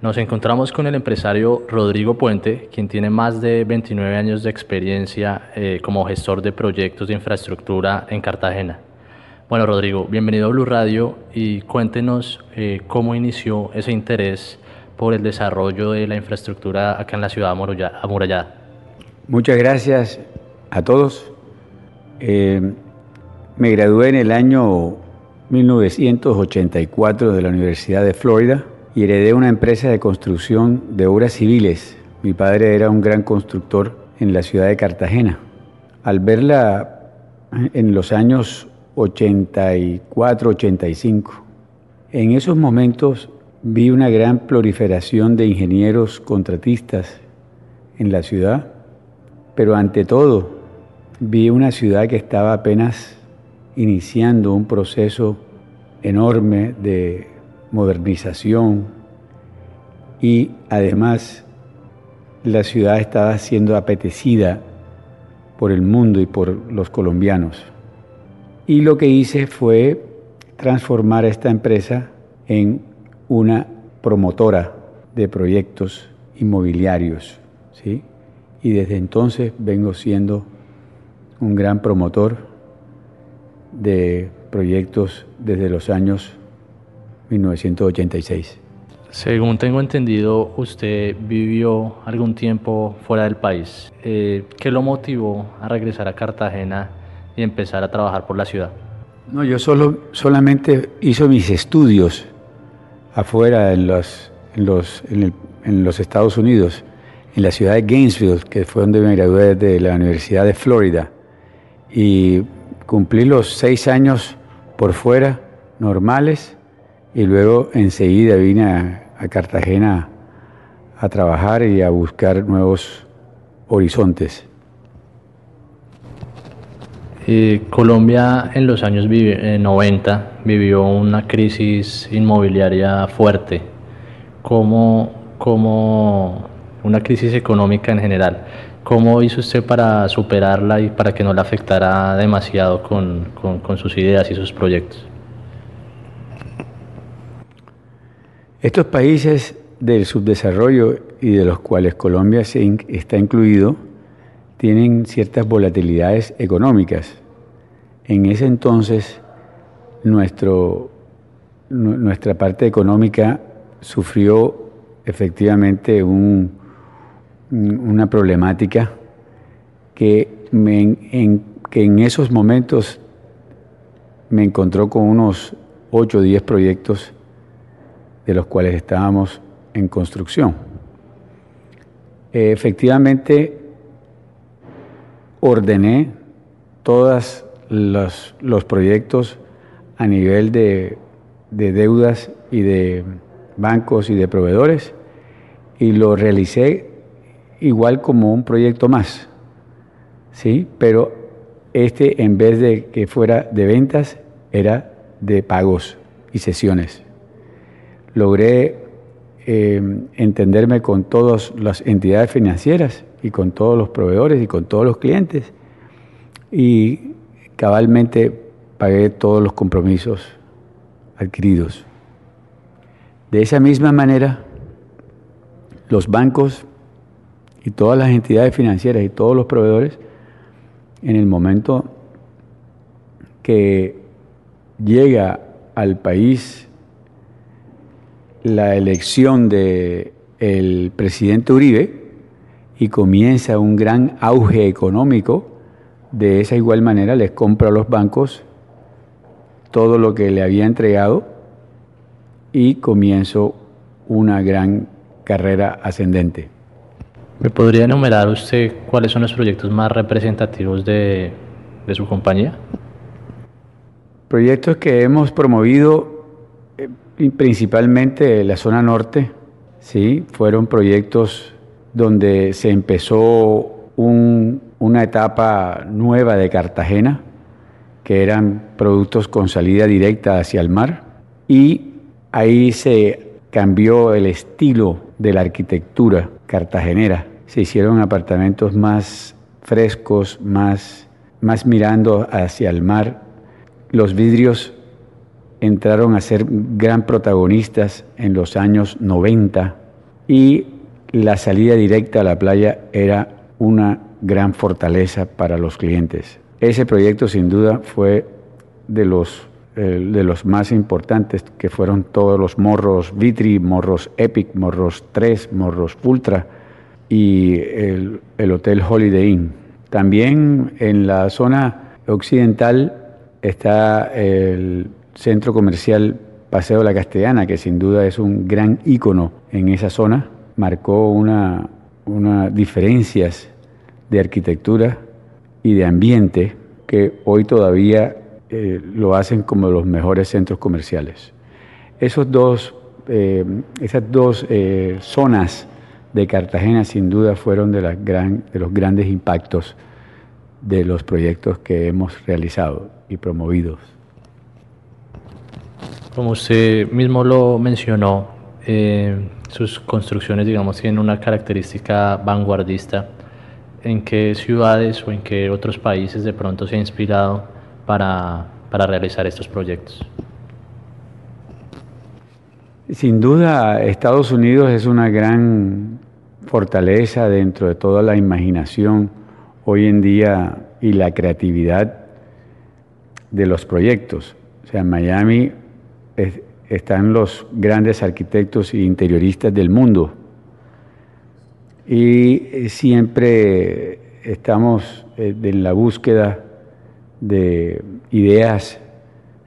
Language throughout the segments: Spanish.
Nos encontramos con el empresario Rodrigo Puente, quien tiene más de 29 años de experiencia eh, como gestor de proyectos de infraestructura en Cartagena. Bueno, Rodrigo, bienvenido a Blue Radio y cuéntenos eh, cómo inició ese interés por el desarrollo de la infraestructura acá en la ciudad amurallada. Muchas gracias a todos. Eh, me gradué en el año 1984 de la Universidad de Florida y heredé una empresa de construcción de obras civiles. Mi padre era un gran constructor en la ciudad de Cartagena. Al verla en los años 84, 85, en esos momentos vi una gran proliferación de ingenieros contratistas en la ciudad, pero ante todo vi una ciudad que estaba apenas iniciando un proceso enorme de modernización y además la ciudad estaba siendo apetecida por el mundo y por los colombianos. Y lo que hice fue transformar esta empresa en una promotora de proyectos inmobiliarios. ¿sí? Y desde entonces vengo siendo un gran promotor de proyectos desde los años 1986. Según tengo entendido, usted vivió algún tiempo fuera del país. Eh, ¿Qué lo motivó a regresar a Cartagena y empezar a trabajar por la ciudad? No, yo solo, solamente hice mis estudios afuera en los, en los, en, los Estados Unidos, en la ciudad de Gainesville, que fue donde me gradué de la Universidad de Florida. Y cumplí los seis años por fuera, normales, y luego enseguida vine a, Cartagena a trabajar y a buscar nuevos horizontes. Eh, Colombia en los años 90 eh, vivió una crisis inmobiliaria fuerte, como, como una crisis económica en general. ¿Cómo hizo usted para superarla y para que no la afectara demasiado con, con sus ideas y sus proyectos? Estos países del subdesarrollo y de los cuales Colombia está incluido tienen ciertas volatilidades económicas. En ese entonces nuestra parte económica sufrió efectivamente un, una problemática que, en, que en esos momentos me encontró con unos 8 o 10 proyectos de los cuales estábamos en construcción. efectivamente, ordené todos los, proyectos a nivel de, deudas y de bancos y de proveedores y lo realicé igual como un proyecto más, ¿sí? Pero este en vez de que fuera de ventas era de pagos y sesiones logré eh, entenderme con todas las entidades financieras y con todos los proveedores y con todos los clientes y cabalmente pagué todos los compromisos adquiridos. De esa misma manera, los bancos y todas las entidades financieras y todos los proveedores, en el momento que llega al país la elección del el presidente Uribe y comienza un gran auge económico, de esa igual manera les compra a los bancos todo lo que le había entregado y comienzo una gran carrera ascendente. ¿Me podría enumerar usted cuáles son los proyectos más representativos de, de su compañía? Proyectos que hemos promovido principalmente la zona norte, sí, fueron proyectos donde se empezó una etapa nueva de Cartagena, que eran productos con salida directa hacia el mar, y ahí se cambió el estilo de la arquitectura cartagenera. Se hicieron apartamentos más frescos, más, más mirando hacia el mar. Los vidrios entraron a ser gran protagonistas en los años 90 y la salida directa a la playa era una gran fortaleza para los clientes. Ese proyecto sin duda fue de los, eh, de los más importantes, que fueron todos los morros Vitri, morros Epic, morros 3, morros Ultra y el, el Hotel Holiday Inn. También en la zona occidental está el centro comercial Paseo La Castellana, que sin duda es un gran ícono en esa zona, marcó una, una diferencias de arquitectura y de ambiente que hoy todavía eh, lo hacen como los mejores centros comerciales. Esos dos, eh, esas dos eh, zonas de Cartagena sin duda fueron de, las gran, de los grandes impactos de los proyectos que hemos realizado y promovido. Como usted mismo lo mencionó, sus construcciones, digamos, tienen una característica vanguardista en qué ciudades o en qué otros países de pronto se ha inspirado para, para realizar estos proyectos? Sin duda, Estados Unidos es una gran fortaleza dentro de toda la imaginación hoy en día y la creatividad de los proyectos. O sea, en Están los grandes arquitectos e interioristas del mundo y eh, siempre estamos eh, en la búsqueda de ideas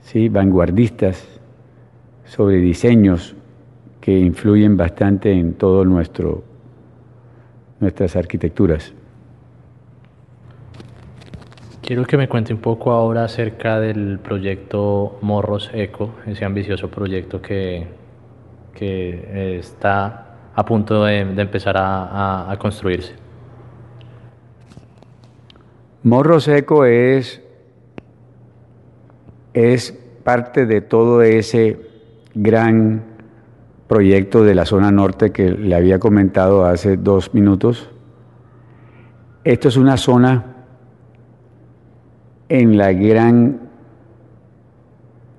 ¿sí? vanguardistas sobre diseños que influyen bastante en todo nuestro nuestras arquitecturas. Quiero que me cuente un poco ahora acerca del proyecto Morros Eco, ese ambicioso proyecto que, que está a punto de, empezar a, construirse. Morro Seco es, es parte de todo ese gran proyecto de la zona norte que le había comentado hace dos minutos. Esto es una zona en la gran,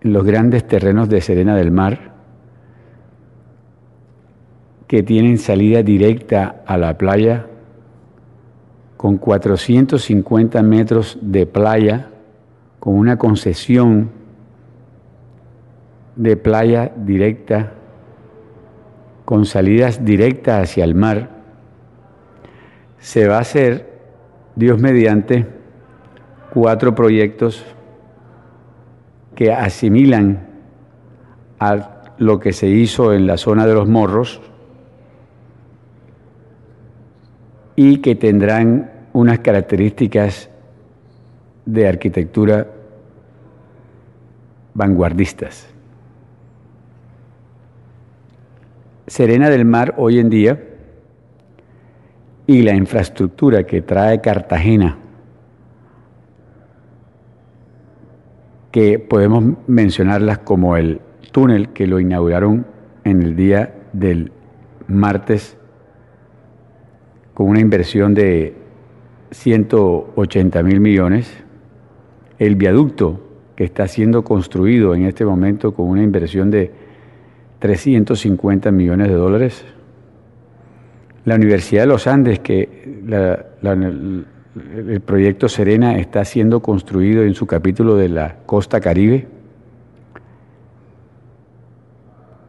los grandes terrenos de Serena del Mar, que tienen salida directa a la playa con 450 metros de playa, con una concesión de playa directa, con salidas directas hacia el mar, se va a hacer, Dios mediante, cuatro proyectos que asimilan a lo que se hizo en la zona de los morros, y que tendrán unas características de arquitectura vanguardistas. Serena del Mar hoy en día y la infraestructura que trae Cartagena, que podemos mencionarlas como el túnel que lo inauguraron en el día del martes con una inversión de 180 mil millones, el viaducto que está siendo construido en este momento con una inversión de 350 millones de dólares, la Universidad de los Andes, que el proyecto Serena está siendo construido en su capítulo de la costa caribe,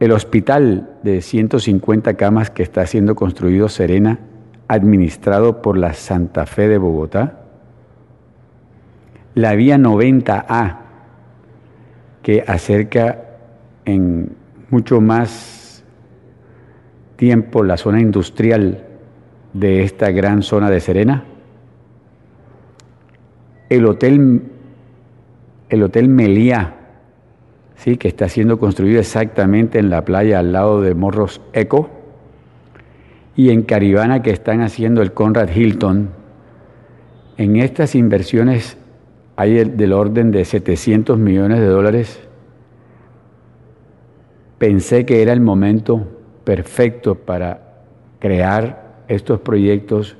el hospital de 150 camas que está siendo construido Serena administrado por la Santa Fe de Bogotá, la vía 90A, que acerca en mucho más tiempo la zona industrial de esta gran zona de Serena, el hotel, el hotel ¿sí? que está siendo construido exactamente en la playa al lado de Morros Eco, y en Caribana que están haciendo el Conrad Hilton. En estas inversiones hay del orden de 700 millones de dólares. Pensé que era el momento perfecto para crear estos proyectos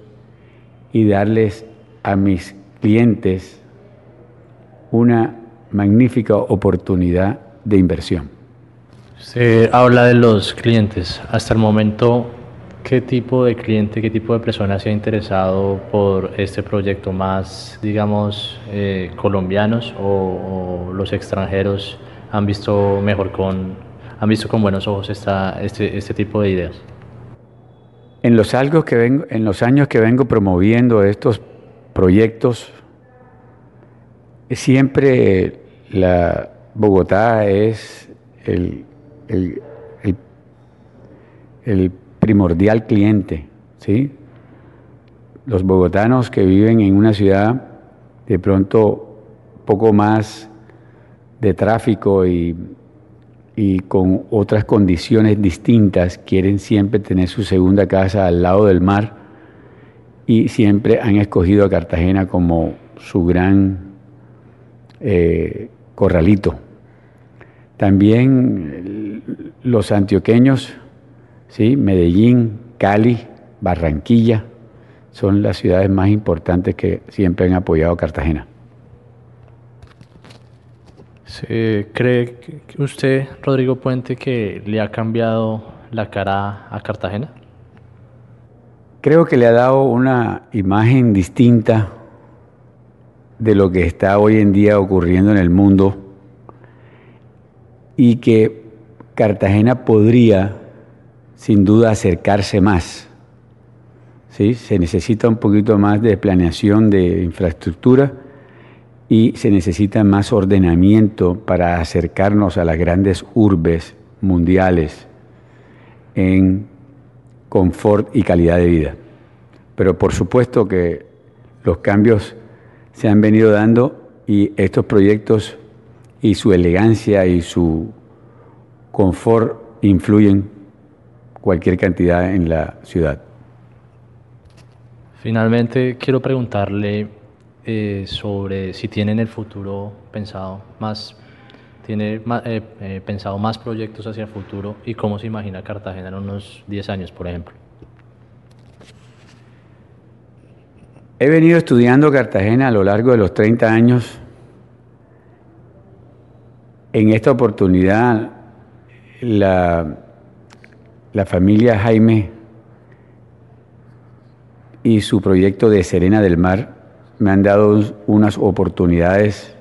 y darles a mis clientes una magnífica oportunidad de inversión. Se habla de los clientes. Hasta el momento ¿Qué tipo de cliente, qué tipo de persona se ha interesado por este proyecto? ¿Más, digamos, eh, colombianos o, los extranjeros han visto mejor con, han visto con buenos ojos esta, este, este tipo de ideas? En los, algo que vengo, en los años que vengo promoviendo estos proyectos, siempre la Bogotá es el, el, el, primordial cliente, ¿sí? Los bogotanos que viven en una ciudad de pronto poco más de tráfico y, y con otras condiciones distintas quieren siempre tener su segunda casa al lado del mar y siempre han escogido a Cartagena como su gran eh, corralito. También los antioqueños, ¿sí? Medellín, Cali, Barranquilla, son las ciudades más importantes que siempre han apoyado a Cartagena. ¿Cree usted, Rodrigo Puente, que le ha cambiado la cara a Cartagena? Creo que le ha dado una imagen distinta de lo que está hoy en día ocurriendo en el mundo y que Cartagena podría sin duda acercarse más. ¿Sí? Se necesita un poquito más de planeación de infraestructura y se necesita más ordenamiento para acercarnos a las grandes urbes mundiales en confort y calidad de vida. Pero por supuesto que los cambios se han venido dando y estos proyectos y su elegancia y su confort influyen cualquier cantidad en la ciudad. Finalmente, quiero preguntarle eh, sobre si tiene en el futuro pensado más, tiene eh, eh, pensado más proyectos hacia el futuro y cómo se imagina Cartagena en unos 10 años, por ejemplo. He venido estudiando Cartagena a lo largo de los 30 años. En esta oportunidad, la, la familia Jaime y su proyecto de Serena del Mar me han dado unas oportunidades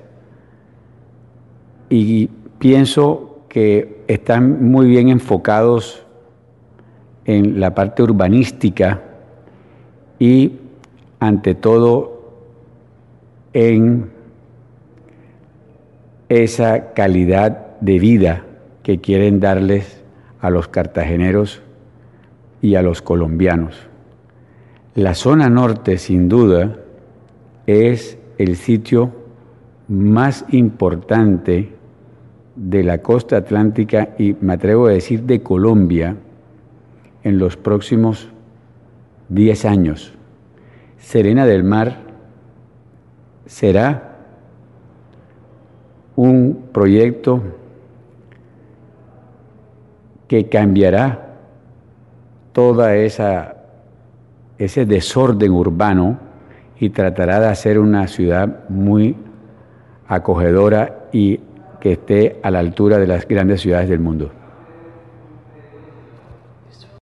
y pienso que están muy bien enfocados en la parte urbanística y ante todo en esa calidad de vida que quieren darles a los cartageneros y a los colombianos. La zona norte, sin duda, es el sitio más importante de la costa atlántica y me atrevo a decir de Colombia en los próximos 10 años. Serena del Mar será un proyecto que cambiará toda esa ese desorden urbano y tratará de hacer una ciudad muy acogedora y que esté a la altura de las grandes ciudades del mundo.